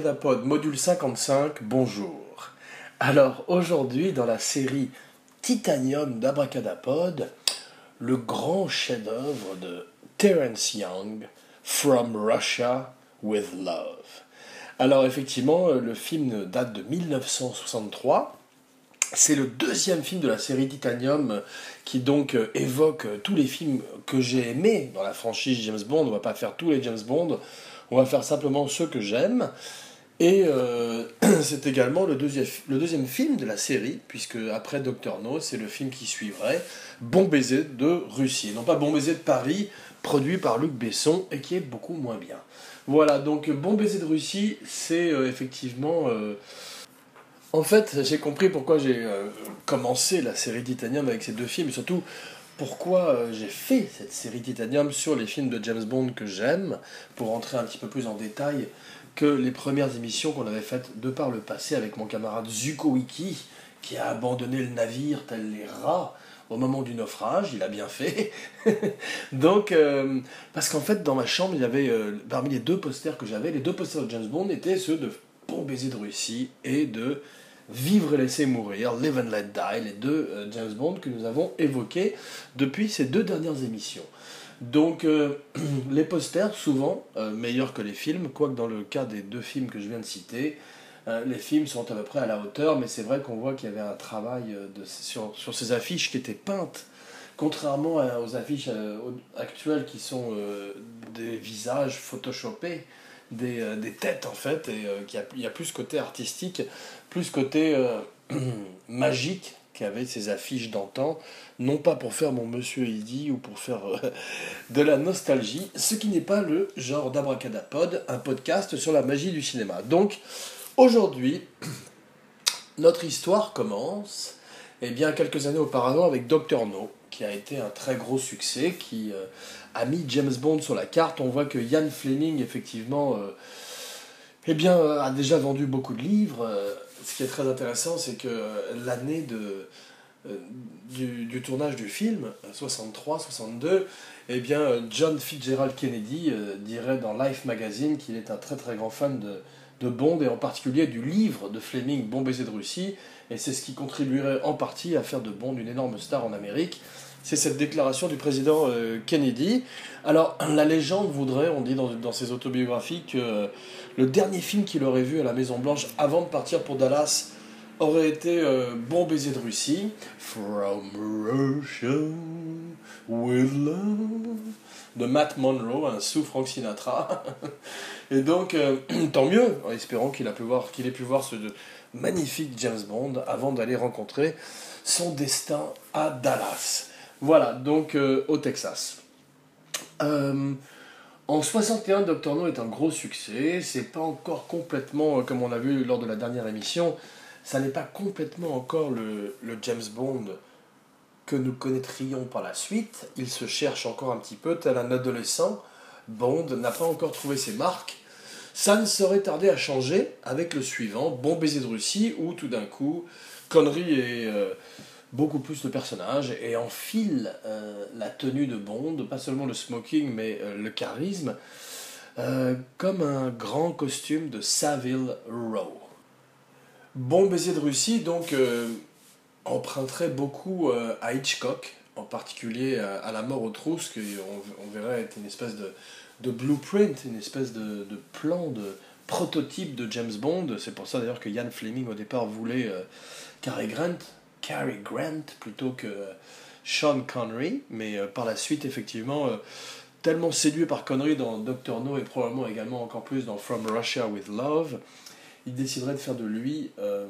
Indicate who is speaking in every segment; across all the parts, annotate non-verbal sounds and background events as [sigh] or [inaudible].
Speaker 1: Abracadapod, module 55, bonjour. Alors aujourd'hui, dans la série Titanium d'Abracadapod, le grand chef-d'œuvre de Terence Young, From Russia with Love. Alors effectivement, le film date de 1963. C'est le deuxième film de la série Titanium qui donc évoque tous les films que j'ai aimés dans la franchise James Bond. On va pas faire tous les James Bond, on va faire simplement ceux que j'aime. Et euh, [clears throat] c'est également le deuxième, le deuxième film de la série, puisque après Doctor No, c'est le film qui suivrait, Bon baiser de Russie. Non pas Bon baiser de Paris, produit par Luc Besson et qui est beaucoup moins bien. Voilà, donc Bon baiser de Russie, c'est euh, effectivement... Euh, en fait, j'ai compris pourquoi j'ai commencé la série Titanium avec ces deux films, et surtout pourquoi j'ai fait cette série Titanium sur les films de James Bond que j'aime, pour rentrer un petit peu plus en détail que les premières émissions qu'on avait faites de par le passé avec mon camarade Zuko Wiki, qui a abandonné le navire tel les rats au moment du naufrage, il a bien fait. [laughs] Donc, euh, parce qu'en fait, dans ma chambre, il y avait, euh, parmi les deux posters que j'avais, les deux posters de James Bond étaient ceux de Bon baiser de Russie et de Vivre et laisser mourir, Live and Let Die, les deux euh, James Bond que nous avons évoqués depuis ces deux dernières émissions. Donc euh, [clears throat] les posters, souvent, euh, meilleurs que les films, quoique dans le cas des deux films que je viens de citer, euh, les films sont à peu près à la hauteur, mais c'est vrai qu'on voit qu'il y avait un travail sur, sur, ces affiches qui étaient peintes, contrairement aux affiches actuelles qui sont des visages photoshopés, des, des, têtes en fait, et qu'il y, a plus côté artistique, plus côté [clears throat] magique qu'avait ces affiches d'antan non pas pour faire mon monsieur Eddy ou pour faire euh, [laughs] de la nostalgie, ce qui n'est pas le genre d'Abracadapod, un podcast sur la magie du cinéma. Donc, aujourd'hui, [clears throat] notre histoire commence, eh bien, quelques années auparavant avec Doctor No, qui a été un très gros succès, qui euh, a mis James Bond sur la carte. On voit que Ian Fleming, effectivement, euh, eh bien, a déjà vendu beaucoup de livres. ce qui est très intéressant, c'est que l'année de euh, du, tournage du film, 63-62, euh, eh bien, euh, John Fitzgerald Kennedy dirait dans Life Magazine qu'il est un très très grand fan de, de Bond et en particulier du livre de Fleming, Bon baiser de Russie, et c'est ce qui contribuerait en partie à faire de Bond une énorme star en Amérique. C'est cette déclaration du président Kennedy. Alors, [clears throat] la légende voudrait, on dit dans, dans ses autobiographies, que le dernier film qu'il aurait vu à la Maison-Blanche avant de partir pour Dallas aurait été euh, Bon baiser de Russie, From Russia with love, de Matt Monroe, un sous Frank Sinatra. [laughs] Et donc, euh, [clears throat] tant mieux, en espérant qu'il ait pu voir, qu'il ait pu voir ce magnifique James Bond avant d'aller rencontrer son destin à Dallas. Voilà, donc euh, au Texas. en 61, Doctor No est un gros succès. C'est pas encore complètement, comme on a vu lors de la dernière émission, ça n'est pas complètement encore le, James Bond que nous connaîtrions par la suite. Il se cherche encore un petit peu, tel un adolescent. Bond n'a pas encore trouvé ses marques. Ça ne serait tardé à changer avec le suivant, Bon baiser de Russie, où tout d'un coup, Connery est euh, beaucoup plus le personnage et enfile euh, la tenue de Bond, pas seulement le smoking, mais euh, le charisme, comme un grand costume de Savile Row. Bon baiser de Russie, donc, euh, emprunterait beaucoup euh, à Hitchcock, en particulier à, La mort aux trousses, qu'on on verrait être une espèce de, blueprint, une espèce de, plan, de prototype de James Bond. C'est pour ça d'ailleurs que Ian Fleming au départ voulait euh, Cary Grant, Cary Grant plutôt que Sean Connery, mais par la suite, effectivement, tellement séduit par Connery dans Doctor No et probablement également encore plus dans From Russia with Love, il déciderait de faire de lui euh,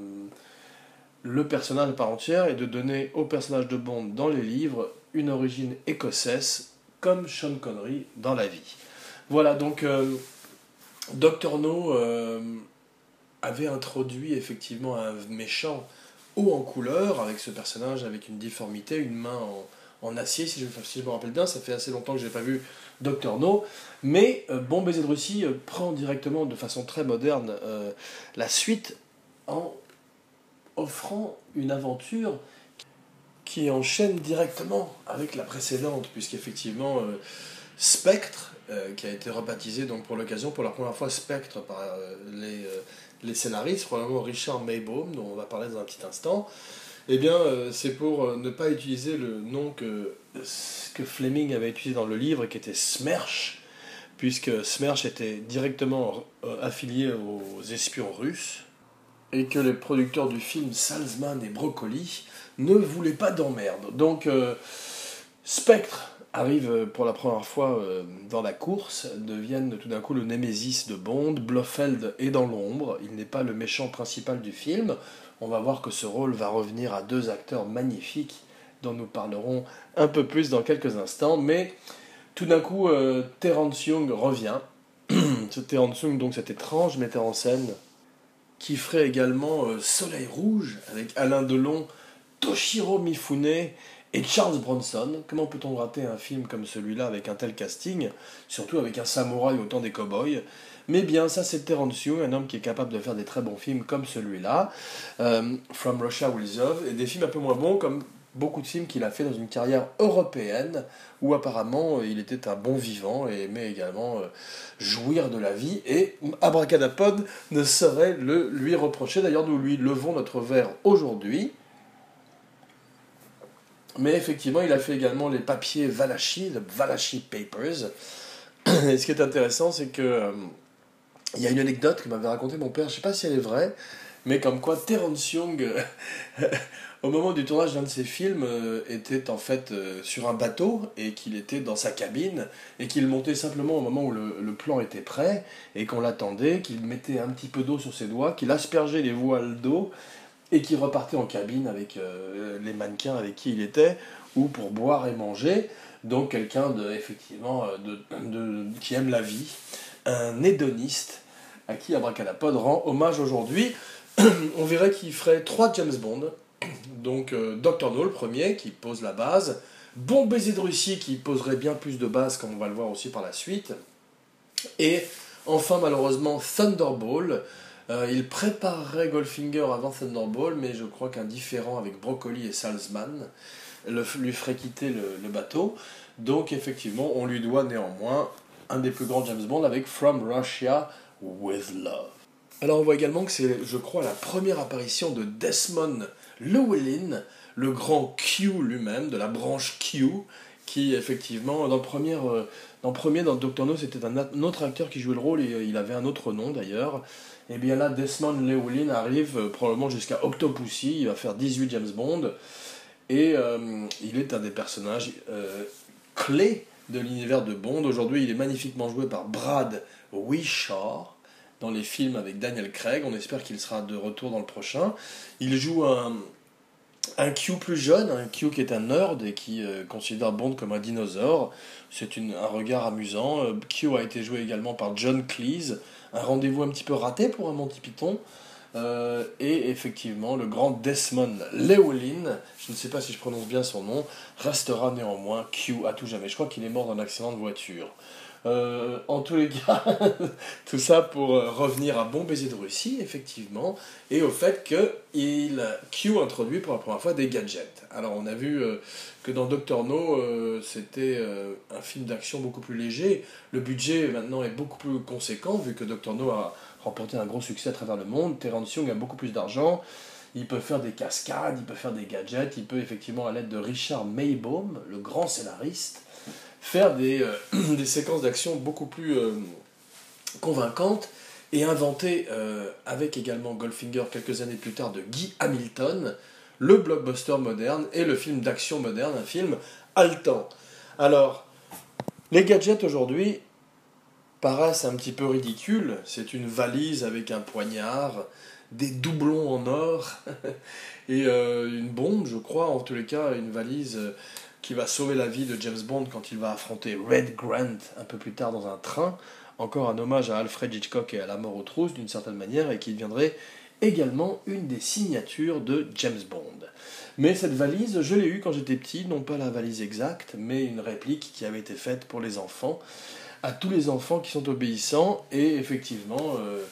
Speaker 1: le personnage par entière et de donner au personnage de Bond dans les livres une origine écossaise, comme Sean Connery dans la vie. Voilà, donc euh, Dr No euh, avait introduit effectivement un méchant haut en couleur, avec ce personnage avec une difformité, une main en, en acier, si je, me rappelle bien, ça fait assez longtemps que je n'ai pas vu Docteur No, mais euh, Bon baiser de Russie euh, prend directement de façon très moderne euh, la suite en offrant une aventure qui enchaîne directement avec la précédente, puisqu'effectivement Spectre, qui a été rebaptisé donc pour l'occasion pour la première fois Spectre par les, les scénaristes, probablement Richard Maybaum, dont on va parler dans un petit instant. Eh bien, c'est pour ne pas utiliser le nom que, Fleming avait utilisé dans le livre, qui était Smersh, puisque Smersh était directement affilié aux espions russes, et que les producteurs du film Salzman et Broccoli ne voulaient pas d'emmerde. Donc euh, Spectre arrive pour la première fois euh, dans la course, deviennent tout d'un coup le némésis de Bond, Blofeld est dans l'ombre, il n'est pas le méchant principal du film, on va voir que ce rôle va revenir à deux acteurs magnifiques dont nous parlerons un peu plus dans quelques instants, mais tout d'un coup euh, Terence Young revient, [clears throat] ce Terence Young donc cet étrange metteur en scène qui ferait également euh, Soleil Rouge avec Alain Delon, Toshiro Mifune et Charles Bronson. Comment peut-on rater un film comme celui-là avec un tel casting, surtout avec un samouraï au temps des cow-boys? Mais bien, ça c'est Terence Young, un homme qui est capable de faire des très bons films comme celui-là, euh, From Russia with Love, et des films un peu moins bons comme beaucoup de films qu'il a fait dans une carrière européenne où apparemment euh, il était un bon vivant et aimait également euh, jouir de la vie et Abracadapod ne saurait le lui reprocher. D'ailleurs, nous lui levons notre verre aujourd'hui. Mais effectivement, il a fait également les papiers Valachi, le Valachi Papers. [coughs] Et ce qui est intéressant, c'est que il y a une anecdote que m'avait raconté mon père, je ne sais pas si elle est vraie, mais comme quoi Terence Young [laughs] au moment du tournage d'un de ses films, euh, était en fait euh, sur un bateau et qu'il était dans sa cabine et qu'il montait simplement au moment où le, plan était prêt et qu'on l'attendait, qu'il mettait un petit peu d'eau sur ses doigts, qu'il aspergeait les voiles d'eau et qu'il repartait en cabine avec euh, les mannequins avec qui il était ou pour boire et manger. Donc quelqu'un de effectivement de, qui aime la vie, un hédoniste à qui Abracadapod rend hommage aujourd'hui. [clears throat] On verrait qu'il ferait trois James Bond [clears throat] donc Dr. No, le premier, qui pose la base. Bon baiser de Russie, qui poserait bien plus de base, comme on va le voir aussi par la suite. Et enfin, malheureusement, Thunderball. Euh, il préparerait Goldfinger avant Thunderball, mais je crois qu'un différent avec Broccoli et Salzman lui ferait quitter le, bateau. Donc, effectivement, on lui doit néanmoins un des plus grands James Bond avec From Russia with Love. Alors, on voit également que c'est, je crois, la première apparition de Desmond Llewellyn, le grand Q lui-même, de la branche Q, qui effectivement, dans le premier, euh, dans, Doctor No, c'était un, autre acteur qui jouait le rôle, et euh, il avait un autre nom d'ailleurs. Et bien là, Desmond Llewellyn arrive euh, probablement jusqu'à Octopussy, il va faire 18 James Bond, et il est un des personnages clés de l'univers de Bond. Aujourd'hui, il est magnifiquement joué par Brad Wishar dans les films avec Daniel Craig. On espère qu'il sera de retour dans le prochain. Il joue un, un Q plus jeune, un Q qui est un nerd et qui euh, considère Bond comme un dinosaure. C'est un regard amusant. Euh, Q a été joué également par John Cleese. Un rendez-vous un petit peu raté pour un Monty Python. Euh, et effectivement, le grand Desmond Llewellyn, je ne sais pas si je prononce bien son nom, restera néanmoins Q à tout jamais. Je crois qu'il est mort dans un accident de voiture. Euh, en tous les cas, [laughs] tout ça pour euh, revenir à Bon baiser de Russie, effectivement, et au fait qu'il Q introduit pour la première fois des gadgets. Alors on a vu euh, que dans Doctor No, c'était un film d'action beaucoup plus léger. Le budget maintenant est beaucoup plus conséquent, vu que Doctor No a remporté un gros succès à travers le monde. Terence Young a beaucoup plus d'argent. Il peut faire des cascades, il peut faire des gadgets, il peut effectivement, à l'aide de Richard Maybaum, le grand scénariste, faire des, euh, [clears throat] des séquences d'action beaucoup plus euh, convaincantes et inventer, euh, avec également Goldfinger quelques années plus tard, de Guy Hamilton, le blockbuster moderne et le film d'action moderne, un film haletant. Alors, les gadgets aujourd'hui paraissent un petit peu ridicules. C'est une valise avec un poignard, des doublons en or [laughs] et une bombe, je crois, en tous les cas, une valise qui va sauver la vie de James Bond quand il va affronter Red Grant un peu plus tard dans un train. Encore un hommage à Alfred Hitchcock et à la mort aux trousses d'une certaine manière et qui deviendrait également une des signatures de James Bond. Mais cette valise, je l'ai eue quand j'étais petit, non pas la valise exacte, mais une réplique qui avait été faite pour les enfants, à tous les enfants qui sont obéissants, et effectivement, euh,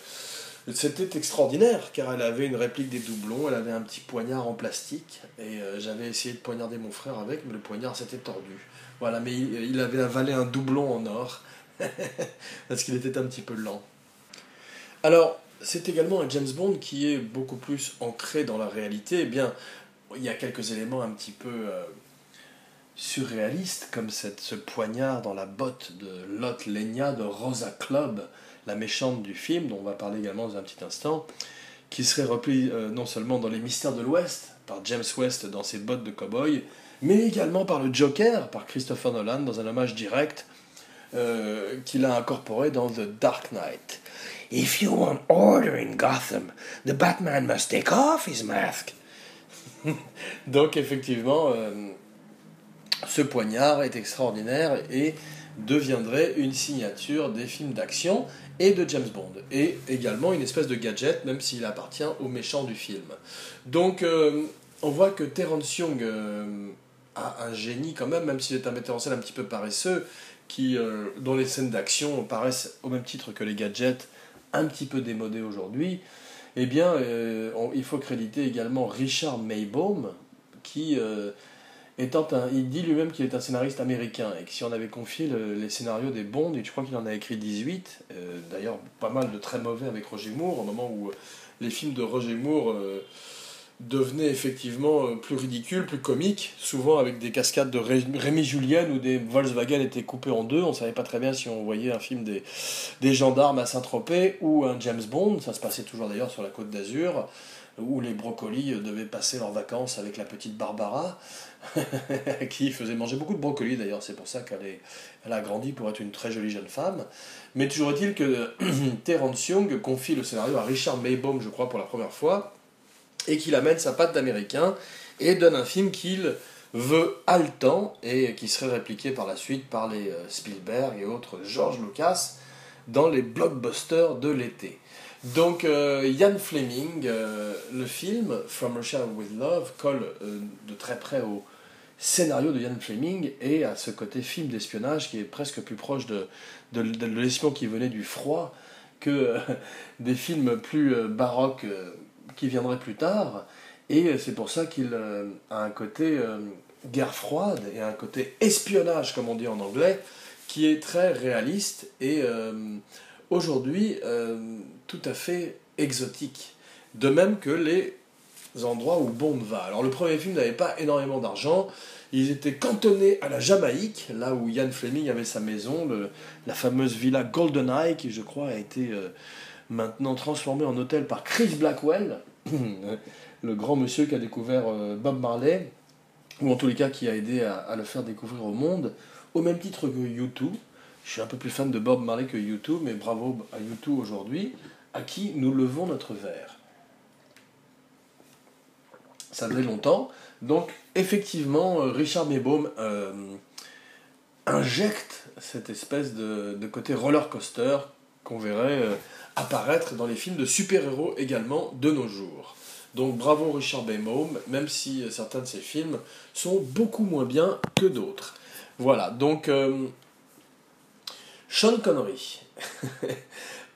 Speaker 1: C'était extraordinaire car elle avait une réplique des doublons, elle avait un petit poignard en plastique et euh, j'avais essayé de poignarder mon frère avec, mais le poignard s'était tordu. Voilà, mais il, avait avalé un doublon en or [laughs] parce qu'il était un petit peu lent. Alors, c'est également un James Bond qui est beaucoup plus ancré dans la réalité. Eh bien, il y a quelques éléments un petit peu euh, surréalistes, comme ce poignard dans la botte de Lot Lenya de Rosa Club, la méchante du film, dont on va parler également dans un petit instant, qui serait repris euh, non seulement dans Les Mystères de l'Ouest, par James West dans ses bottes de cow-boy, mais également par le Joker, par Christopher Nolan, dans un hommage direct euh, qu'il a incorporé dans The Dark Knight. If you want order in Gotham, the Batman must take off his mask. [laughs] Donc effectivement, euh, ce poignard est extraordinaire et deviendrait une signature des films d'action et de James Bond, et également une espèce de gadget, même s'il appartient au méchant du film. Donc euh, on voit que Terence Young euh, a un génie quand même, même s'il est un metteur en scène un petit peu paresseux, qui, dont les scènes d'action paraissent au même titre que les gadgets un petit peu démodés aujourd'hui, eh bien, euh, il faut créditer également Richard Maybaum, qui, euh, étant un, il dit lui-même qu'il est un scénariste américain, et que si on avait confié les scénarios des Bonds, et je crois qu'il en a écrit 18, euh, d'ailleurs pas mal de très mauvais avec Roger Moore, au moment où les films de Roger Moore devenait effectivement euh, plus ridicule, plus comique, souvent avec des cascades de Rémi Julien ou des Volkswagen étaient coupés en deux. On savait pas très bien si on voyait un film des, des gendarmes à Saint-Tropez ou un James Bond. Ça se passait toujours d'ailleurs sur la côte d'Azur, où les brocolis devaient passer leurs vacances avec la petite Barbara, [laughs] qui faisait manger beaucoup de brocolis d'ailleurs. C'est pour ça qu'elle elle a grandi pour être une très jolie jeune femme. Mais toujours est-il que [clears throat] Terence Young confie le scénario à Richard Maybaum, je crois, pour la première fois et qu'il amène sa patte d'américain et donne un film qu'il veut haletant et qui serait répliqué par la suite par les euh, Spielberg et autres George Lucas dans les blockbusters de l'été. Donc euh, Fleming, euh, le film From Russia with Love colle de très près au scénario de Ian Fleming et à ce côté film d'espionnage qui est presque plus proche de, de, l'espion qui venait du froid que [laughs] des films plus baroques qui viendrait plus tard. Et c'est pour ça qu'il euh, a un côté euh, guerre froide et un côté espionnage, comme on dit en anglais, qui est très réaliste et euh, aujourd'hui tout à fait exotique. De même que les endroits où Bond va. Alors le premier film n'avait pas énormément d'argent. Ils étaient cantonnés à la Jamaïque, là où Ian Fleming avait sa maison, la fameuse villa GoldenEye, qui je crois a été maintenant transformée en hôtel par Chris Blackwell, [clears throat] le grand monsieur qui a découvert euh, Bob Marley, ou en tous les cas qui a aidé à, le faire découvrir au monde, au même titre que U2. Je suis un peu plus fan de Bob Marley que U2, mais bravo à U2 aujourd'hui, à qui nous levons notre verre. Ça faisait longtemps. Donc, effectivement, euh, Richard Maybaum euh, injecte cette espèce de, côté roller coaster qu'on verrait apparaître dans les films de super-héros également de nos jours. Donc bravo Richard Maybaum, même si euh, certains de ses films sont beaucoup moins bien que d'autres. Voilà, donc euh, Sean Connery. [laughs]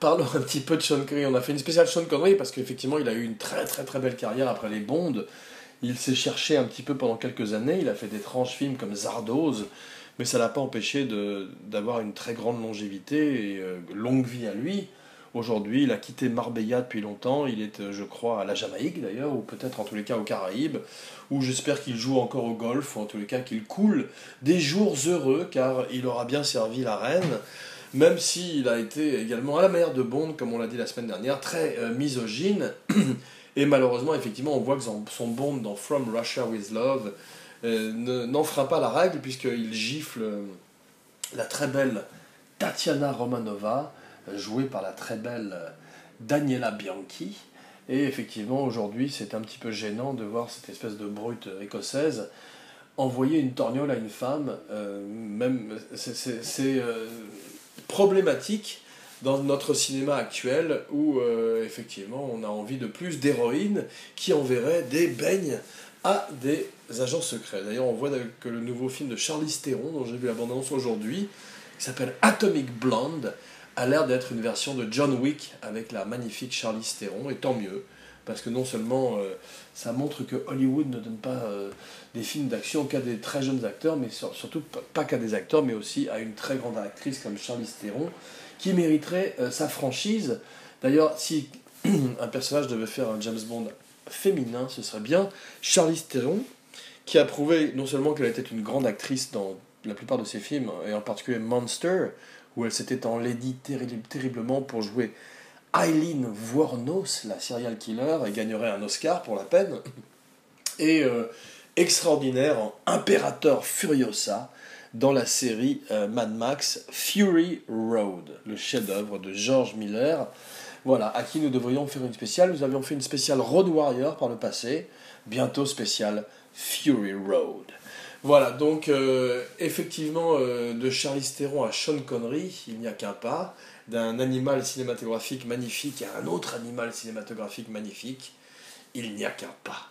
Speaker 1: Parlons un petit peu de Sean Connery. On a fait une spéciale Sean Connery parce qu'effectivement il a eu une très très très belle carrière après les Bondes. Il s'est cherché un petit peu pendant quelques années. Il a fait d'étranges films comme Zardoz, mais ça l'a pas empêché d'avoir une très grande longévité et euh, longue vie à lui. Aujourd'hui, il a quitté Marbella depuis longtemps. Il est, euh, je crois, à la Jamaïque d'ailleurs, ou peut-être en tous les cas aux Caraïbes, où j'espère qu'il joue encore au golf, ou en tous les cas qu'il coule des jours heureux, car il aura bien servi la reine, même s'il a été également, à la manière de Bond, comme on l'a dit la semaine dernière, très euh, misogyne. [clears throat] Et malheureusement, effectivement, on voit que son Bond dans From Russia with Love euh, n'en fera pas la règle, puisqu'il gifle la très belle Tatiana Romanova joué par la très belle euh, Daniela Bianchi. Et effectivement, aujourd'hui, c'est un petit peu gênant de voir cette espèce de brute écossaise envoyer une torgnole à une femme. Euh, même, c'est euh, problématique dans notre cinéma actuel où effectivement on a envie de plus d'héroïnes qui enverraient des beignes à des agents secrets. D'ailleurs, on voit que le nouveau film de Charlie Theron, dont j'ai vu l'abondance aujourd'hui, qui s'appelle Atomic Blonde, a l'air d'être une version de John Wick avec la magnifique Charlize Theron, et tant mieux, parce que non seulement euh, ça montre que Hollywood ne donne pas euh, des films d'action qu'à des très jeunes acteurs, mais surtout pas qu'à des acteurs, mais aussi à une très grande actrice comme Charlize Theron, qui mériterait euh, sa franchise. D'ailleurs, si [clears throat] un personnage devait faire un James Bond féminin, ce serait bien Charlize Theron, qui a prouvé non seulement qu'elle était une grande actrice dans la plupart de ses films, et en particulier Monster, où elle s'était enlaidie terriblement pour jouer Eileen Wuornos, la serial killer, et gagnerait un Oscar pour la peine. Et euh, extraordinaire en Imperator Furiosa dans la série euh, Mad Max Fury Road, le chef-d'œuvre de George Miller. Voilà, à qui nous devrions faire une spéciale. Nous avions fait une spéciale Road Warrior par le passé, bientôt spéciale Fury Road. Voilà, donc euh, effectivement, de Charlize Theron à Sean Connery, il n'y a qu'un pas d'un animal cinématographique magnifique à un autre animal cinématographique magnifique, il n'y a qu'un pas.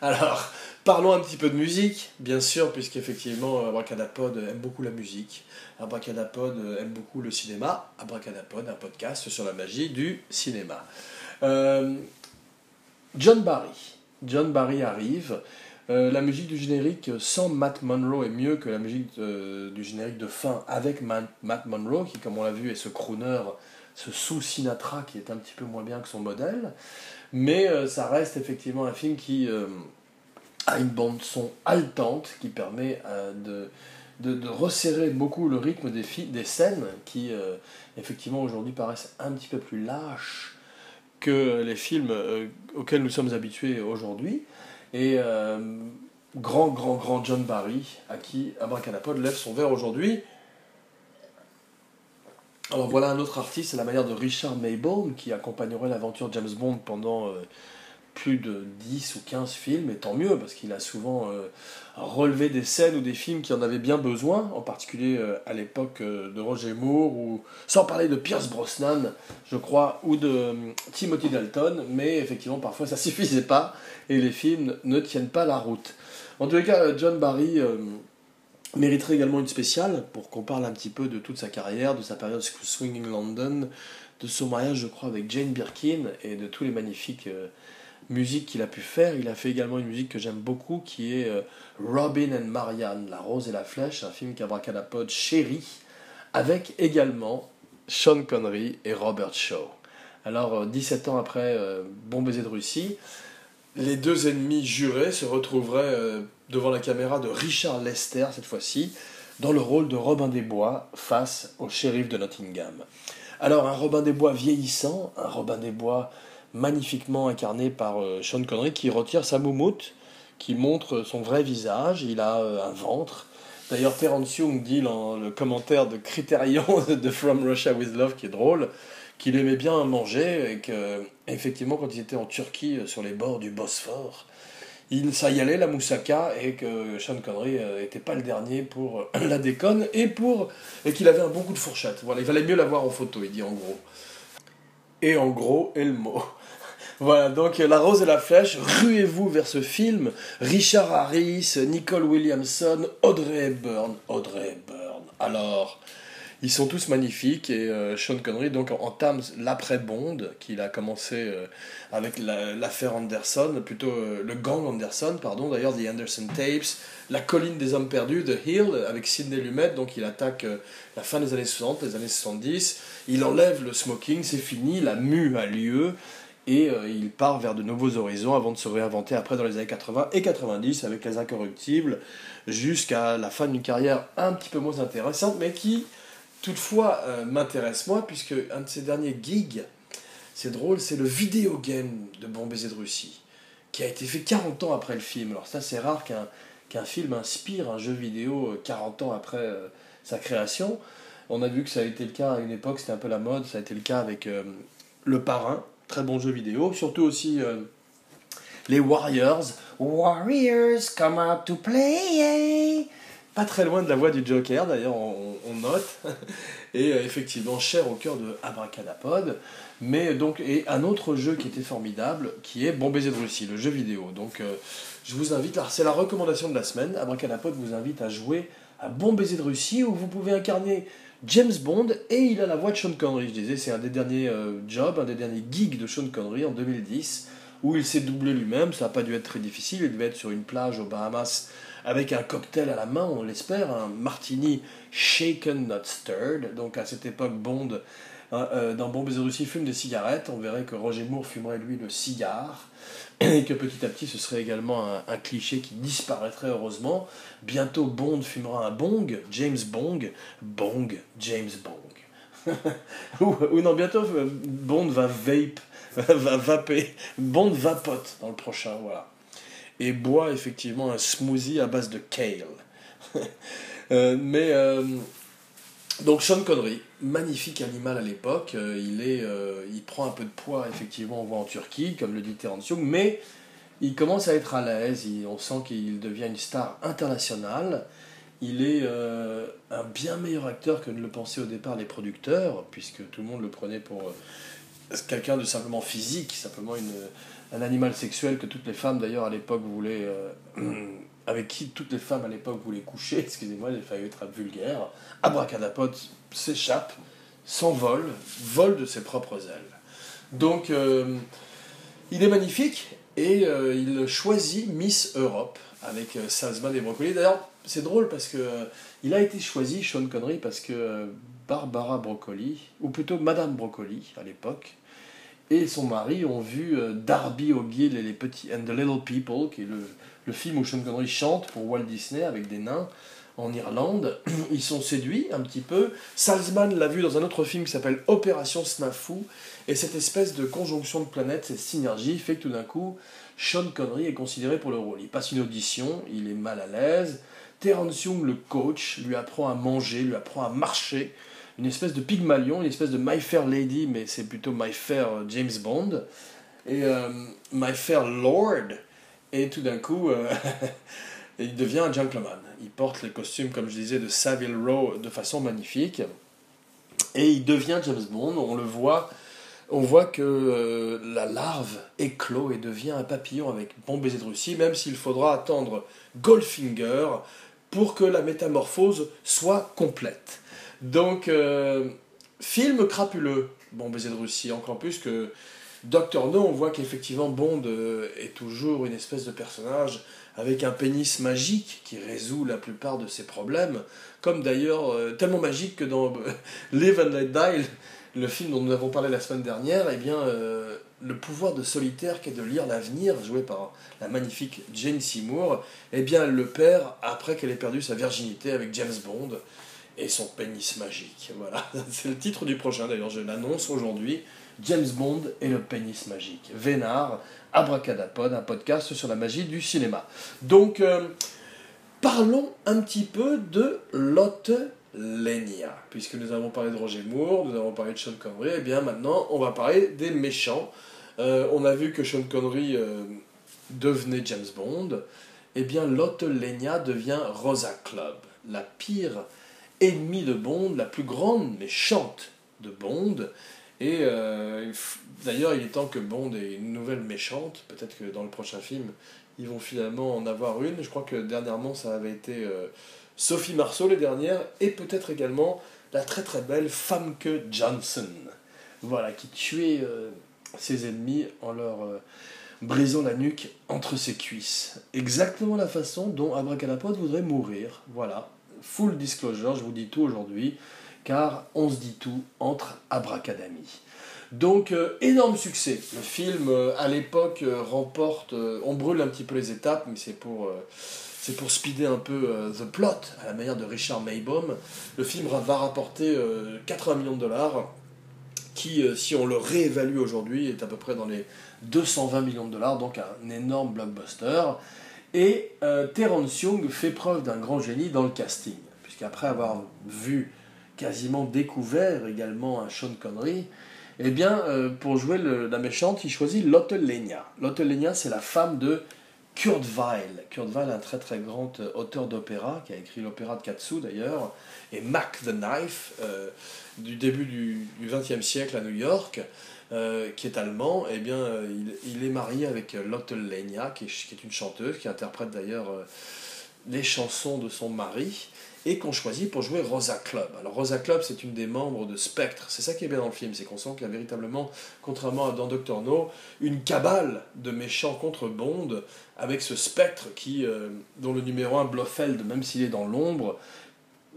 Speaker 1: Alors, parlons un petit peu de musique, bien sûr, puisqu'effectivement, Abracadapod aime beaucoup la musique. Abracadapod aime beaucoup le cinéma. Abracadapod, un podcast sur la magie du cinéma. Euh, John Barry John Barry arrive. Euh, la musique du générique sans Matt Monroe est mieux que la musique du générique de fin avec Matt, Monroe, qui, comme on l'a vu, est ce crooner, ce sous-Sinatra qui est un petit peu moins bien que son modèle. Mais euh, ça reste effectivement un film qui euh, a une bande-son haletante qui permet de, resserrer beaucoup le rythme des scènes qui, effectivement, aujourd'hui paraissent un petit peu plus lâches que les films euh, auxquels nous sommes habitués aujourd'hui. Et euh, grand, grand, grand John Barry, à qui Abracadapod lève son verre aujourd'hui. Alors voilà un autre artiste, à la manière de Richard Maybaum, qui accompagnerait l'aventure James Bond pendant euh, plus de 10 ou 15 films, et tant mieux, parce qu'il a souvent euh, relevé des scènes ou des films qui en avaient bien besoin, en particulier euh, à l'époque euh, de Roger Moore, ou sans parler de Pierce Brosnan, je crois, ou de Timothy Dalton, mais effectivement, parfois ça [laughs] suffisait pas, et les films ne tiennent pas la route. En tous les cas, John Barry mériterait également une spéciale, pour qu'on parle un petit peu de toute sa carrière, de sa période Swinging London, de son mariage, je crois, avec Jane Birkin, et de tous les magnifiques musique qu'il a pu faire. Il a fait également une musique que j'aime beaucoup qui est euh, Robin and Marianne, La Rose et la Flèche, un film qu'Abracadapod chéri avec également Sean Connery et Robert Shaw. Alors, 17 euh, ans après euh, Bon baiser de Russie, les deux ennemis jurés se retrouveraient devant la caméra de Richard Lester, cette fois-ci, dans le rôle de Robin des Bois face au shérif de Nottingham. Alors, un Robin des Bois vieillissant, un Robin des Bois magnifiquement incarné par euh, Sean Connery, qui retire sa moumoute, qui montre son vrai visage. Il a euh, un ventre. D'ailleurs, Terence Young dit dans le commentaire de Criterion [laughs] de From Russia with Love, qui est drôle, qu'il aimait bien manger et que, effectivement, quand il était en Turquie, euh, sur les bords du Bosphore, il, ça y allait, la moussaka, et que Sean Connery n'était pas le dernier pour [clears throat] la déconne et, pour, et qu'il avait un bon coup de fourchette. Voilà, il valait mieux l'avoir en photo, il dit en gros. Et en gros est le mot. [laughs] Voilà, donc La Rose et la Flèche, ruez-vous vers ce film? Richard Harris, Nicole Williamson, Audrey Hepburn. Audrey Hepburn. Alors, ils sont tous magnifiques et euh, Sean Connery donc entame l'après-Bond qu'il a commencé euh, avec l'affaire Anderson, plutôt euh, le gang Anderson, pardon, d'ailleurs The Anderson Tapes, La colline des hommes perdus, The Hill avec Sidney Lumet, donc il attaque la fin des années 60, les années 70, il enlève le smoking, c'est fini, la mue a lieu. Et il part vers de nouveaux horizons avant de se réinventer après dans les années 80 et 90 avec les incorruptibles jusqu'à la fin d'une carrière un petit peu moins intéressante mais qui toutefois euh, m'intéresse moi puisque un de ses derniers gigs c'est drôle c'est le vidéo game de Bon baiser de Russie qui a été fait 40 ans après le film alors ça c'est rare qu'un film inspire un jeu vidéo 40 euh, ans après sa création on a vu que ça a été le cas à une époque c'était un peu la mode ça a été le cas avec le parrain très bon jeu vidéo. Surtout aussi euh, les Warriors. Warriors come out to play. Pas très loin de la voix du Joker, d'ailleurs, on, note, [laughs] et euh, effectivement cher au cœur de Abracadapod, mais donc, et un autre jeu qui était formidable, qui est Bon Baiser de Russie, le jeu vidéo. Donc, euh, je vous invite, c'est la recommandation de la semaine, Abracadapod vous invite à jouer à Bon Baiser de Russie, où vous pouvez incarner James Bond, et il a la voix de Sean Connery, je disais, c'est un des derniers euh, jobs, un des derniers gigs de Sean Connery en 2010, où il s'est doublé lui-même, ça n'a pas dû être très difficile, il devait être sur une plage aux Bahamas avec un cocktail à la main, on l'espère, un martini shaken not stirred. Donc à cette époque, Bond, hein, euh, dans Bombes et Russie, fume des cigarettes. On verrait que Roger Moore fumerait lui le cigare. [clears throat] Et que petit à petit, ce serait également un, cliché qui disparaîtrait heureusement. Bientôt, Bond fumera un bong, James Bong, bong, James Bong. [laughs] ou, non, bientôt, euh, Bond va vape, [laughs] va vaper, Bond vapote dans le prochain, voilà et boit effectivement un smoothie à base de kale. [laughs] Euh, mais euh, donc Sean Connery, magnifique animal à l'époque, euh, il, est, il prend un peu de poids effectivement on voit en Turquie, comme le dit Terence Young, mais il commence à être à l'aise, on sent qu'il devient une star internationale. Il est un bien meilleur acteur que ne le pensaient au départ les producteurs, puisque tout le monde le prenait pour quelqu'un de simplement physique, simplement une, un animal sexuel que toutes les femmes d'ailleurs à l'époque voulaient euh, [clears throat] avec qui toutes les femmes à l'époque voulaient coucher [laughs] excusez-moi j'ai failli être vulgaire abracadapod s'échappe s'envole vole de ses propres ailes. Donc euh, il est magnifique et euh, il choisit Miss Europe avec Salzman et Broccoli d'ailleurs c'est drôle parce que il a été choisi Sean Connery parce que Barbara Broccoli ou plutôt Madame Broccoli à l'époque et son mari ont vu euh, Darby O'Gill et les petits and the Little People, qui est le, le film où Sean Connery chante pour Walt Disney avec des nains en Irlande. [clears throat] Ils sont séduits un petit peu. Salzman l'a vu dans un autre film qui s'appelle Opération Snafu. Et cette espèce de conjonction de planètes, cette synergie, fait que tout d'un coup, Sean Connery est considéré pour le rôle. Il passe une audition, il est mal à l'aise. Terence Young, le coach, lui apprend à manger, lui apprend à marcher une espèce de Pygmalion, une espèce de My Fair Lady, mais c'est plutôt My Fair euh, James Bond, et euh, My Fair Lord, et tout d'un coup, euh, [laughs] il devient un gentleman. Il porte les costumes, comme je disais, de Savile Row de façon magnifique, et il devient James Bond. On le voit, on voit que la larve éclot et devient un papillon avec bon baiser de Russie, même s'il faudra attendre Goldfinger pour que la métamorphose soit complète. Donc, euh, film crapuleux, Bon baiser de Russie, encore plus que Doctor No, on voit qu'effectivement Bond euh, est toujours une espèce de personnage avec un pénis magique qui résout la plupart de ses problèmes, comme d'ailleurs euh, tellement magique que dans [laughs] Live and Let Die, le film dont nous avons parlé la semaine dernière, eh bien, le pouvoir de solitaire qu'est de lire l'avenir, joué par la magnifique Jane Seymour, eh bien, elle le perd après qu'elle ait perdu sa virginité avec James Bond et son pénis magique. Voilà, [laughs] c'est le titre du prochain d'ailleurs, je l'annonce aujourd'hui. James Bond et le pénis magique. Vénard, Abracadapod, un podcast sur la magie du cinéma. Donc, euh, parlons un petit peu de Lotte Lenia. Puisque nous avons parlé de Roger Moore, nous avons parlé de Sean Connery, et eh bien maintenant on va parler des méchants. Euh, on a vu que Sean Connery euh, devenait James Bond. et eh bien Lotte Lenia devient Rosa Club, la pire ennemie de Bond, la plus grande méchante de Bond. Et euh, d'ailleurs, il est temps que Bond ait une nouvelle méchante. Peut-être que dans le prochain film, ils vont finalement en avoir une. Je crois que dernièrement, ça avait été euh, Sophie Marceau, les dernières, et peut-être également la très très belle Famke Johnson. Voilà, qui tuait euh, ses ennemis en leur brisant la nuque entre ses cuisses. Exactement la façon dont Abracadapod voudrait mourir. Voilà, full disclosure, je vous dis tout aujourd'hui, car on se dit tout entre abracadami. Donc, euh, énorme succès. Le film, euh, à l'époque, euh, remporte. on brûle un petit peu les étapes, mais c'est pour, c'est pour speeder un peu The Plot, à la manière de Richard Maybaum. Le film va rapporter 80 millions de dollars, qui, si on le réévalue aujourd'hui, est à peu près dans les 220 millions de dollars, donc un énorme blockbuster. Et euh, Terence Young fait preuve d'un grand génie dans le casting, puisqu'après avoir vu, quasiment découvert également un Sean Connery, eh bien, euh, pour jouer la méchante, il choisit Lotte Lenya. Lotte Lenya, c'est la femme de Kurt Weill. Kurt Weill, un très très grand auteur d'opéra, qui a écrit l'opéra de Katsu d'ailleurs, et Mac the Knife, du début du XXe siècle à New York. Qui est allemand, eh bien, il, est marié avec Lotte Lenya, qui est, une chanteuse, qui interprète d'ailleurs les chansons de son mari et qu'on choisit pour jouer Rosa Club. Alors Rosa Club, c'est une des membres de Spectre. C'est ça qui est bien dans le film, c'est qu'on sent qu'il y a véritablement, contrairement à dans Doctor No, une cabale de méchants contre Bond, avec ce Spectre qui, euh, dont le numéro 1, Blofeld, même s'il est dans l'ombre,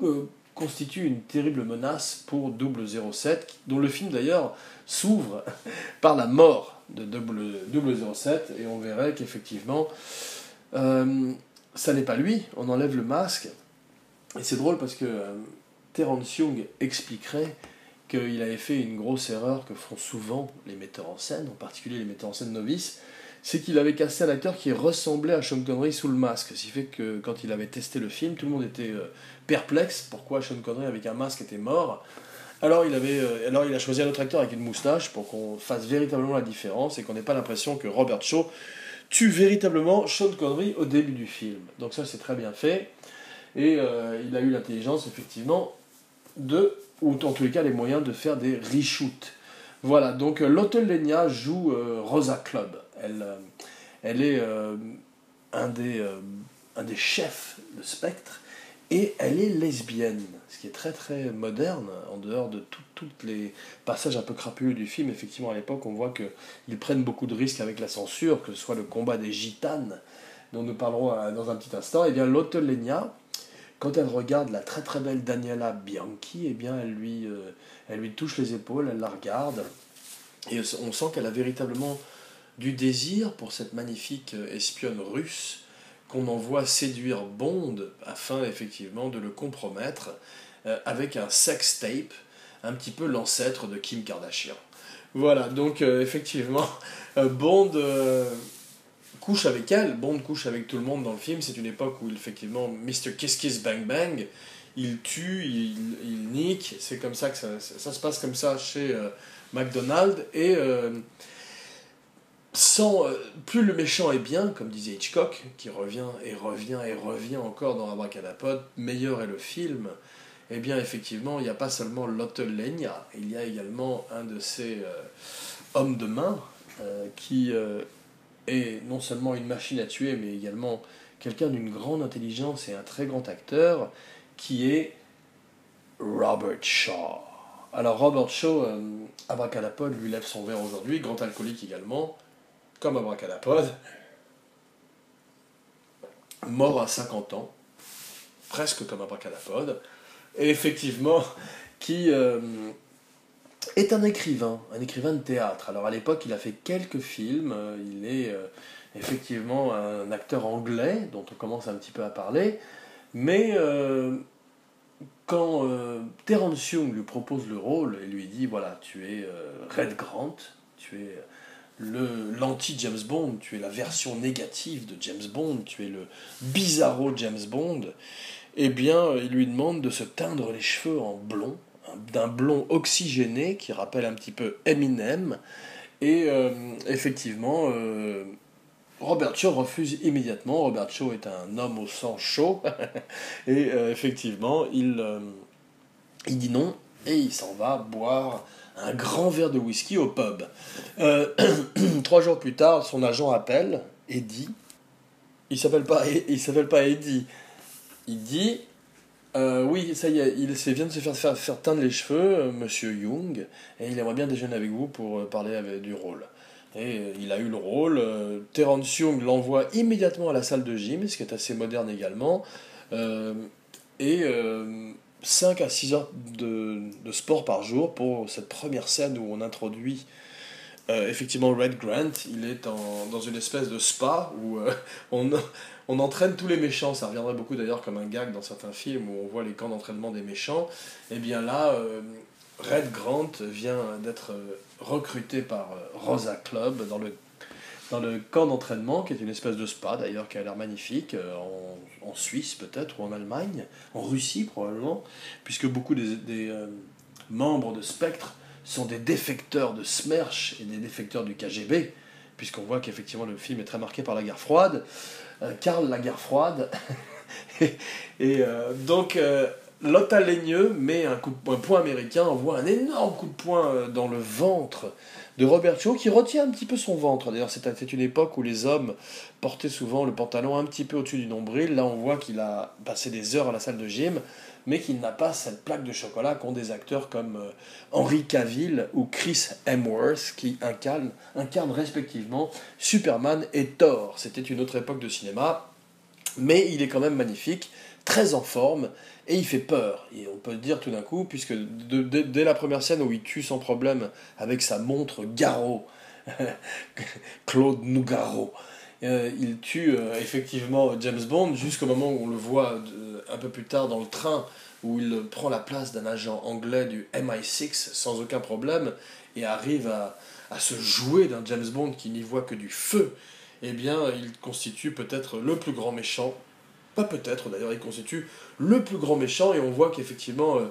Speaker 1: euh, constitue une terrible menace pour 007, dont le film d'ailleurs s'ouvre [laughs] par la mort de 007, et on verrait qu'effectivement, euh, ça n'est pas lui, on enlève le masque, et c'est drôle parce que euh, Terence Young expliquerait qu'il avait fait une grosse erreur que font souvent les metteurs en scène, en particulier les metteurs en scène novices, c'est qu'il avait casté un acteur qui ressemblait à Sean Connery sous le masque. Ce qui fait que quand il avait testé le film, tout le monde était euh, perplexe pourquoi Sean Connery avec un masque était mort? Alors il, avait, euh, a choisi un autre acteur avec une moustache pour qu'on fasse véritablement la différence et qu'on n'ait pas l'impression que Robert Shaw tue véritablement Sean Connery au début du film. Donc ça c'est très bien fait. Et euh, il a eu l'intelligence, effectivement, de, ou en tous les cas les moyens de faire des reshoots. Voilà, donc Lotte Lenya joue Rosa Club. Elle, elle est un, des, un des chefs de Spectre et elle est lesbienne, ce qui est très très moderne, en dehors de tous les passages un peu crapuleux du film. Effectivement, à l'époque, on voit qu'ils prennent beaucoup de risques avec la censure, que ce soit le combat des gitanes, dont nous parlerons dans un petit instant. Et eh bien, Lenya, quand elle regarde la très très belle Daniela Bianchi, eh bien, euh, elle lui touche les épaules, elle la regarde, et on sent qu'elle a véritablement du désir pour cette magnifique euh, espionne russe qu'on envoie séduire Bond afin effectivement de le compromettre euh, avec un sex tape, un petit peu l'ancêtre de Kim Kardashian. Voilà, donc effectivement, Bond couche avec elle, Bond couche avec tout le monde dans le film, c'est une époque où effectivement Mr. Kiss Kiss Bang Bang, il tue, il, il nique, c'est comme ça que ça, ça, se passe comme ça chez euh, McDonald's, et euh, sans, euh, plus le méchant est bien, comme disait Hitchcock, qui revient et revient et revient encore dans Abracadapod, meilleur est le film, eh bien effectivement, il n'y a pas seulement Lotte Lenya, il y a également un de ces hommes de main qui est non seulement une machine à tuer, mais également quelqu'un d'une grande intelligence et un très grand acteur, qui est Robert Shaw. Alors Robert Shaw, euh, Abracadapod lui lève son verre aujourd'hui, grand alcoolique également, comme Abracadapod, mort à 50 ans, presque comme Abracadapod, et effectivement, qui... Euh, est un écrivain, un écrivain de théâtre. Alors à l'époque, il a fait quelques films, il est euh, effectivement un acteur anglais dont on commence un petit peu à parler, mais euh, quand Terence Young lui propose le rôle et lui dit voilà, tu es Red Grant, tu es l'anti-James Bond, tu es la version négative de James Bond, tu es le bizarro James Bond, eh bien, il lui demande de se teindre les cheveux en blond d'un blond oxygéné qui rappelle un petit peu Eminem. Et euh, effectivement, euh, Robert Shaw refuse immédiatement. Robert Shaw est un homme au sang chaud. [laughs] et euh, effectivement, il, il dit non et il s'en va boire un grand verre de whisky au pub. [clears throat] trois jours plus tard, son agent appelle Eddie. Il s'appelle pas, [laughs] il s'appelle pas Eddie. Il dit euh, oui, ça y est, il vient de se faire, faire, teindre les cheveux, euh, monsieur Young, et il aimerait bien déjeuner avec vous pour euh, parler du rôle. Et il a eu le rôle. Terence Young l'envoie immédiatement à la salle de gym, ce qui est assez moderne également. et 5 à 6 heures de, de, sport par jour pour cette première scène où on introduit effectivement Red Grant. Il est dans une espèce de spa où on, on entraîne tous les méchants. Ça reviendrait beaucoup d'ailleurs comme un gag dans certains films où on voit les camps d'entraînement des méchants. Et eh bien là, euh, Red Grant vient d'être euh, recruté par euh, Rosa Club dans le, dans le camp d'entraînement, qui est une espèce de spa d'ailleurs, qui a l'air magnifique, en, en Suisse peut-être, ou en Allemagne, en Russie probablement, puisque beaucoup des, des membres de Spectre sont des défecteurs de Smersh et des défecteurs du KGB puisqu'on voit qu'effectivement le film est très marqué par la guerre froide. Karl, la guerre froide. [laughs] et, donc, Lotta Laigneux met un, coup un point américain, envoie un énorme coup de poing dans le ventre de Robert Shaw qui retient un petit peu son ventre. D'ailleurs, c'était une époque où les hommes portaient souvent le pantalon un petit peu au-dessus du nombril. Là, on voit qu'il a passé des heures à la salle de gym, mais qu'il n'a pas cette plaque de chocolat qu'ont des acteurs comme euh, Henry Cavill ou Chris Hemsworth qui incarnent respectivement Superman et Thor. C'était une autre époque de cinéma, mais il est quand même magnifique, très en forme et il fait peur. Et on peut le dire tout d'un coup, puisque dès la première scène où il tue sans problème avec sa montre Garot, [laughs] Claude Nougaro, euh, il tue euh, effectivement James Bond jusqu'au moment où on le voit un peu plus tard dans le train où il prend la place d'un agent anglais du MI6 sans aucun problème et arrive à, à se jouer d'un James Bond qui n'y voit que du feu, eh bien il constitue peut-être le plus grand méchant pas peut-être d'ailleurs, il constitue le plus grand méchant et on voit qu'effectivement euh,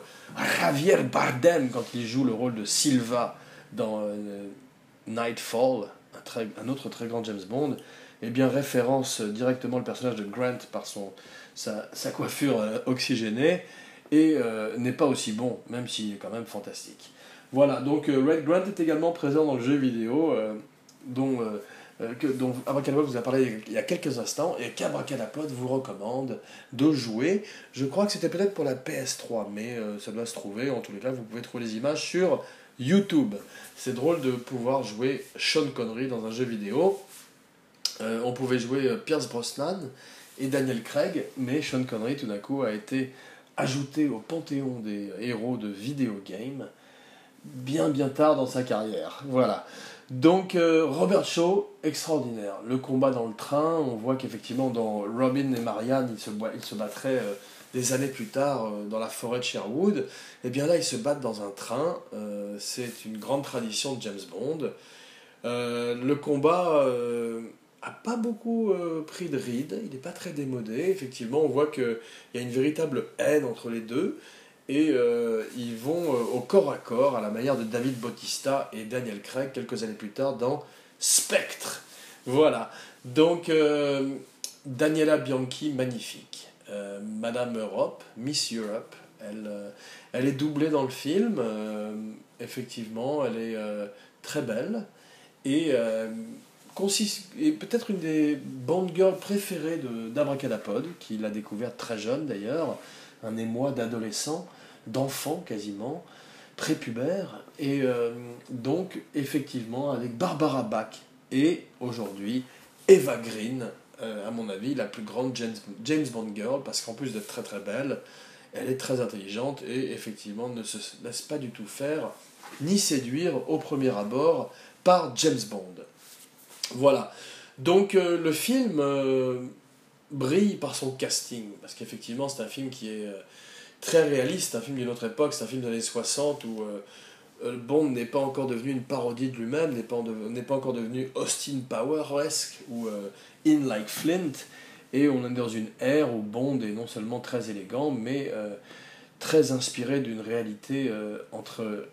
Speaker 1: Javier Bardem, quand il joue le rôle de Silva dans euh, Nightfall, un, autre très grand James Bond, eh bien référence directement le personnage de Grant par son, sa, coiffure euh, oxygénée et n'est pas aussi bon, même s'il est quand même fantastique. Voilà, donc Red Grant est également présent dans le jeu vidéo dont que, dont Abracadapod vous a parlé il y a quelques instants et qu'Abracadapod vous recommande de jouer. Je crois que c'était peut-être pour la PS3, mais euh, ça doit se trouver. En tous les cas, vous pouvez trouver les images sur YouTube. C'est drôle de pouvoir jouer Sean Connery dans un jeu vidéo. Euh, on pouvait jouer Pierce Brosnan et Daniel Craig, mais Sean Connery tout d'un coup a été ajouté au panthéon des héros de vidéo game bien bien tard dans sa carrière. Voilà. Donc euh, Robert Shaw, extraordinaire. Le combat dans le train, on voit qu'effectivement dans Robin et Marianne, ils se, ils battraient euh, des années plus tard euh, dans la forêt de Sherwood. Et eh bien là, ils se battent dans un train. c'est une grande tradition de James Bond. le combat a pas beaucoup pris de ride, il n'est pas très démodé. Effectivement, on voit qu'il y a une véritable haine entre les deux et euh, ils vont euh, au corps à corps à la manière de David Bautista et Daniel Craig quelques années plus tard dans Spectre. Voilà. Donc euh, Daniela Bianchi, magnifique. Madame Europe, Miss Europe, elle, est doublée dans le film. effectivement, elle est très belle et peut-être une des Bond girls préférées d'Abracadapod, qu'il a découvert très jeune d'ailleurs, un émoi d'adolescent d'enfants quasiment, prépubères, et euh, donc effectivement avec Barbara Bach et aujourd'hui Eva Green, euh, à mon avis la plus grande James, James Bond girl, parce qu'en plus d'être très très belle, elle est très intelligente et effectivement ne se laisse pas du tout faire ni séduire au premier abord par James Bond. Voilà. Donc euh, le film brille par son casting, parce qu'effectivement c'est un film qui est très réaliste, un film d'une autre époque, c'est un film des années 60 où euh, euh, Bond n'est pas encore devenu une parodie de lui-même, n'est pas, pas encore devenu Austin Poweresque ou euh, In Like Flint, et on est dans une ère où Bond est non seulement très élégant, mais très inspiré d'une réalité entre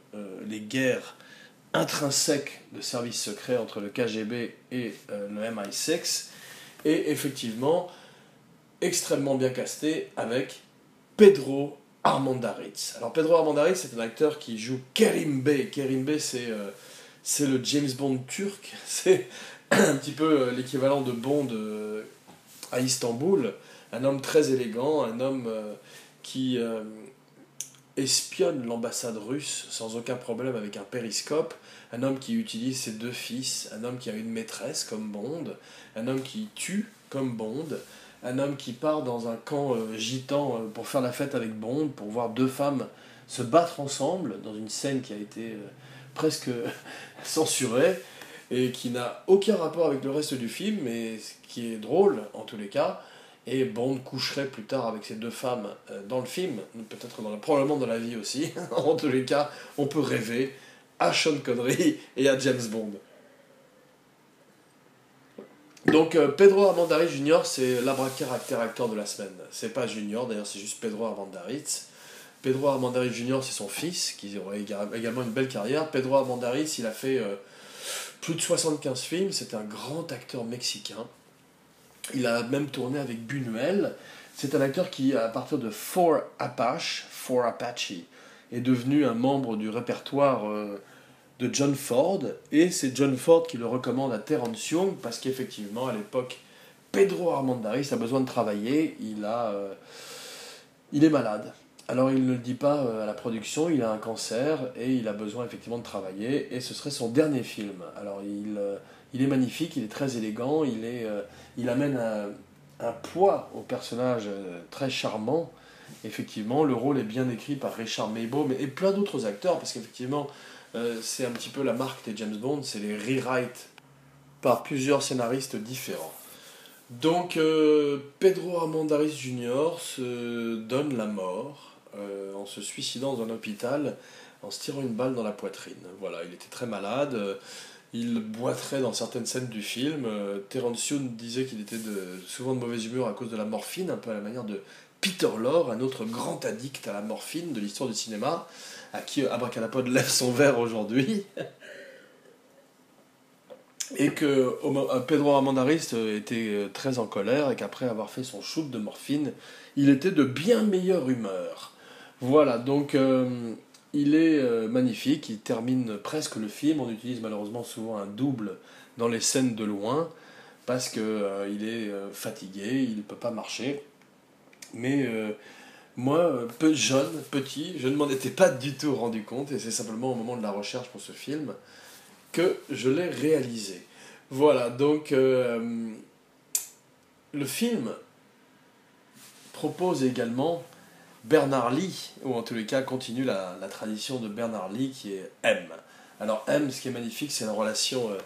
Speaker 1: les guerres intrinsèques de services secrets entre le KGB et le MI6, et effectivement extrêmement bien casté avec Pedro Armandaritz. Alors Pedro Armandaritz, c'est un acteur qui joue Kerim Bey. Kerim Bey, c'est euh, c'est le James Bond turc. [laughs] C'est un petit peu euh, l'équivalent de Bond euh, à Istanbul. Un homme très élégant, un homme qui espionne l'ambassade russe sans aucun problème avec un périscope, un homme qui utilise ses deux fils, un homme qui a une maîtresse comme Bond, un homme qui tue comme Bond, un homme qui part dans un camp euh, gitan euh, pour faire la fête avec Bond, pour voir deux femmes se battre ensemble dans une scène qui a été euh, presque [laughs] censurée et qui n'a aucun rapport avec le reste du film, mais qui est drôle en tous les cas. Et Bond coucherait plus tard avec ces deux femmes dans le film, peut-être dans probablement dans la vie aussi. [laughs] en tous les cas, on peut rêver à Sean Connery et à James Bond. Donc euh, Pedro Armandaritz Jr. c'est l'abracaractère acteur de la semaine. C'est pas Junior, d'ailleurs c'est juste Pedro Armandaritz. Pedro Armandaritz Jr. c'est son fils, qui aurait également une belle carrière. Pedro Armandaritz, il a fait euh, plus de 75 films, c'est un grand acteur mexicain. Il a même tourné avec Buñuel. C'est un acteur qui, à partir de Four Apache, Four Apache, est devenu un membre du répertoire euh, de John Ford. Et c'est John Ford qui le recommande à Terence Young parce qu'effectivement, à l'époque, Pedro Armandaris a besoin de travailler. Il, a, euh, il est malade. Alors il ne le dit pas euh, à la production, il a un cancer et il a besoin effectivement de travailler et ce serait son dernier film. Alors il, euh, il est magnifique, il est très élégant, il, est, il amène un, un, poids au personnage très charmant. Effectivement, le rôle est bien écrit par Richard Maybaum et plein d'autres acteurs parce qu'effectivement c'est un petit peu la marque des James Bond, c'est les rewrites par plusieurs scénaristes différents. Donc Pedro Armandaris Jr. se donne la mort euh, en se suicidant dans un hôpital en se tirant une balle dans la poitrine. Voilà, il était très malade. Euh, il boiterait dans certaines scènes du film. Euh, Terence disait qu'il était souvent de mauvaise humeur à cause de la morphine, un peu à la manière de Peter Lorre, un autre grand addict à la morphine de l'histoire du cinéma, à qui Abracadapod lève son verre aujourd'hui. et que Pedro Armandaris était très en colère et qu'après avoir fait son shoot de morphine, il était de bien meilleure humeur. Voilà, donc euh, il est euh, magnifique, il termine presque le film, on utilise malheureusement souvent un double dans les scènes de loin, parce qu'il euh, est fatigué, il ne peut pas marcher. Mais moi, peu jeune, petit, je ne m'en étais pas du tout rendu compte, et c'est simplement au moment de la recherche pour ce film que je l'ai réalisé. Voilà, donc le film propose également Bernard Lee, ou en tous les cas continue la, tradition de Bernard Lee qui est M. Alors M, ce qui est magnifique, c'est la relation euh,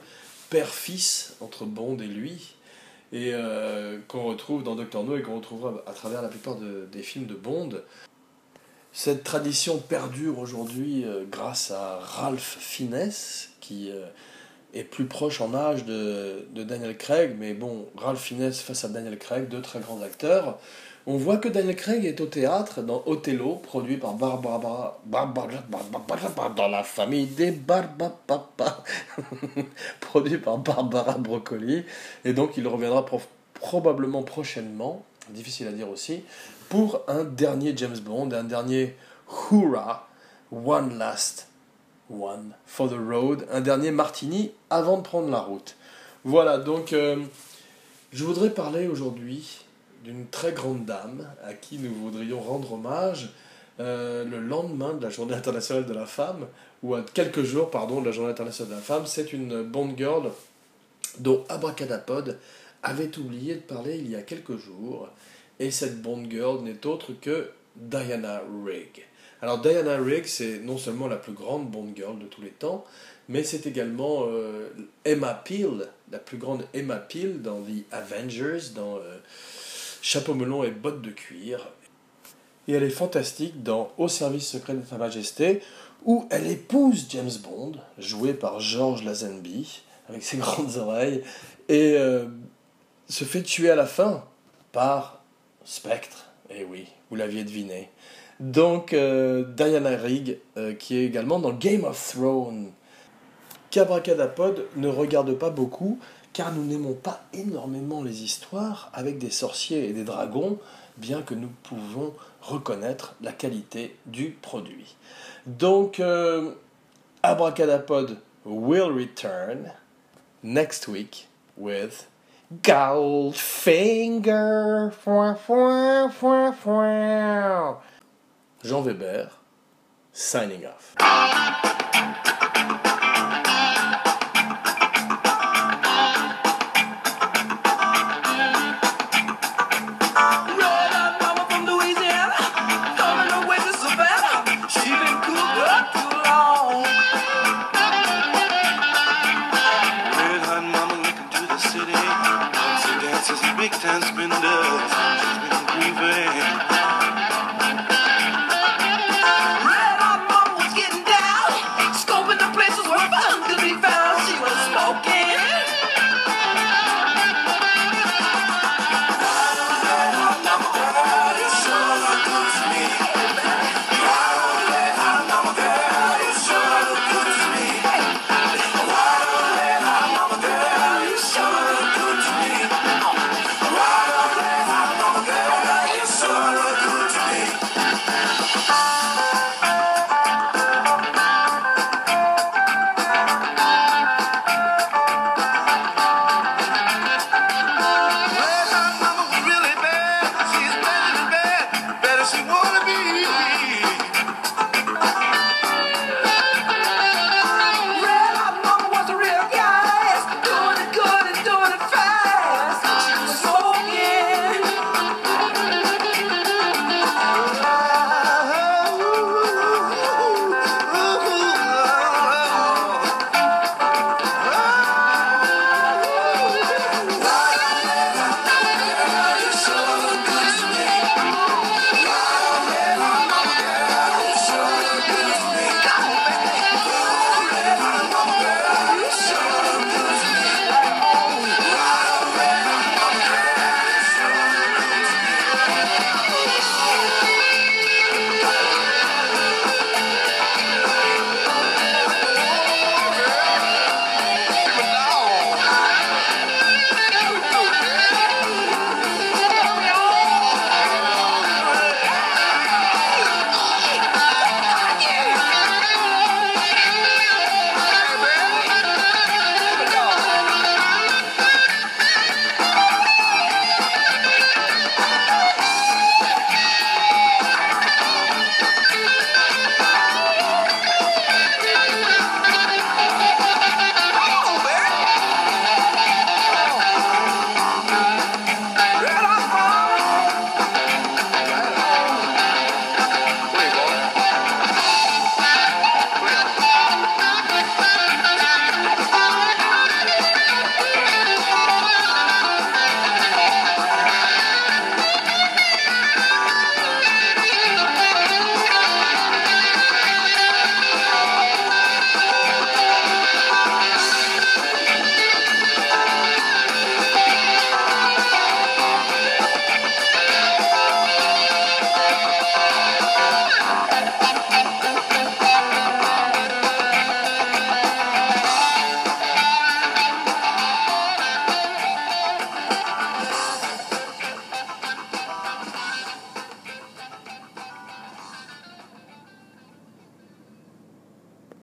Speaker 1: père-fils entre Bond et lui, et euh, qu'on retrouve dans Doctor No et qu'on retrouvera à travers la plupart des films de Bond. Cette tradition perdure aujourd'hui euh, grâce à Ralph Fiennes, qui est plus proche en âge de, de, Daniel Craig, mais bon, Ralph Fiennes face à Daniel Craig, deux très grands acteurs. On voit que Daniel Craig est au théâtre dans Othello, produit par Barbara, Barbara, dans la famille des Barbapapa, [laughs] produit par Barbara Broccoli, et donc il reviendra probablement prochainement, difficile à dire aussi, pour un dernier James Bond, un dernier Hurrah, One Last One for the Road, un dernier Martini avant de prendre la route. Voilà, donc euh, je voudrais parler aujourd'hui d'une très grande dame à qui nous voudrions rendre hommage euh, le lendemain de la Journée internationale de la femme, ou à quelques jours, pardon, de la Journée internationale de la femme. C'est une Bond Girl dont Abracadapod avait oublié de parler il y a quelques jours. Et cette Bond Girl n'est autre que Diana Rigg. Alors Diana Rigg, c'est non seulement la plus grande Bond Girl de tous les temps, mais c'est également euh, Emma Peel, la plus grande Emma Peel dans The Avengers, dans... Euh, chapeau melon et bottes de cuir. Et elle est fantastique dans Au service secret de Sa Majesté, où elle épouse James Bond, joué par George Lazenby, avec ses [laughs] grandes oreilles, et euh, se fait tuer à la fin par Spectre. Eh oui, vous l'aviez deviné. Donc, euh, Diana Rigg, euh, qui est également dans Game of Thrones. Cabracadapod ne regarde pas beaucoup, car nous n'aimons pas énormément les histoires avec des sorciers et des dragons, bien que nous pouvons reconnaître la qualité du produit. Donc, euh, Abracadapod will return next week with Goldfinger. Jean Weber, signing off.